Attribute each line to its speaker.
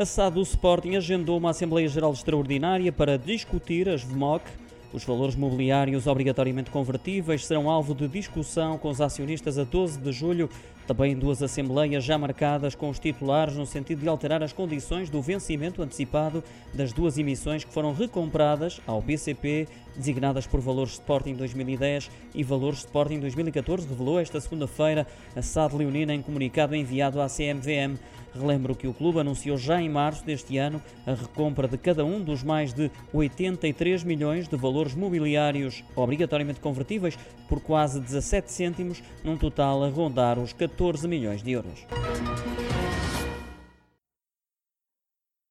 Speaker 1: A SAD do Sporting agendou uma Assembleia Geral Extraordinária para discutir as VMOC. Os valores mobiliários obrigatoriamente convertíveis serão alvo de discussão com os acionistas a 12 de julho. Também duas assembleias já marcadas com os titulares no sentido de alterar as condições do vencimento antecipado das duas emissões que foram recompradas ao BCP, designadas por Valores Sporting 2010 e Valores Sporting 2014, revelou esta segunda-feira a SAD Leonina em comunicado enviado à CMVM. Relembro que o clube anunciou já em março deste ano a recompra de cada um dos mais de 83 milhões de valores mobiliários obrigatoriamente convertíveis por quase 17 cêntimos, num total a rondar os 14 milhões de euros.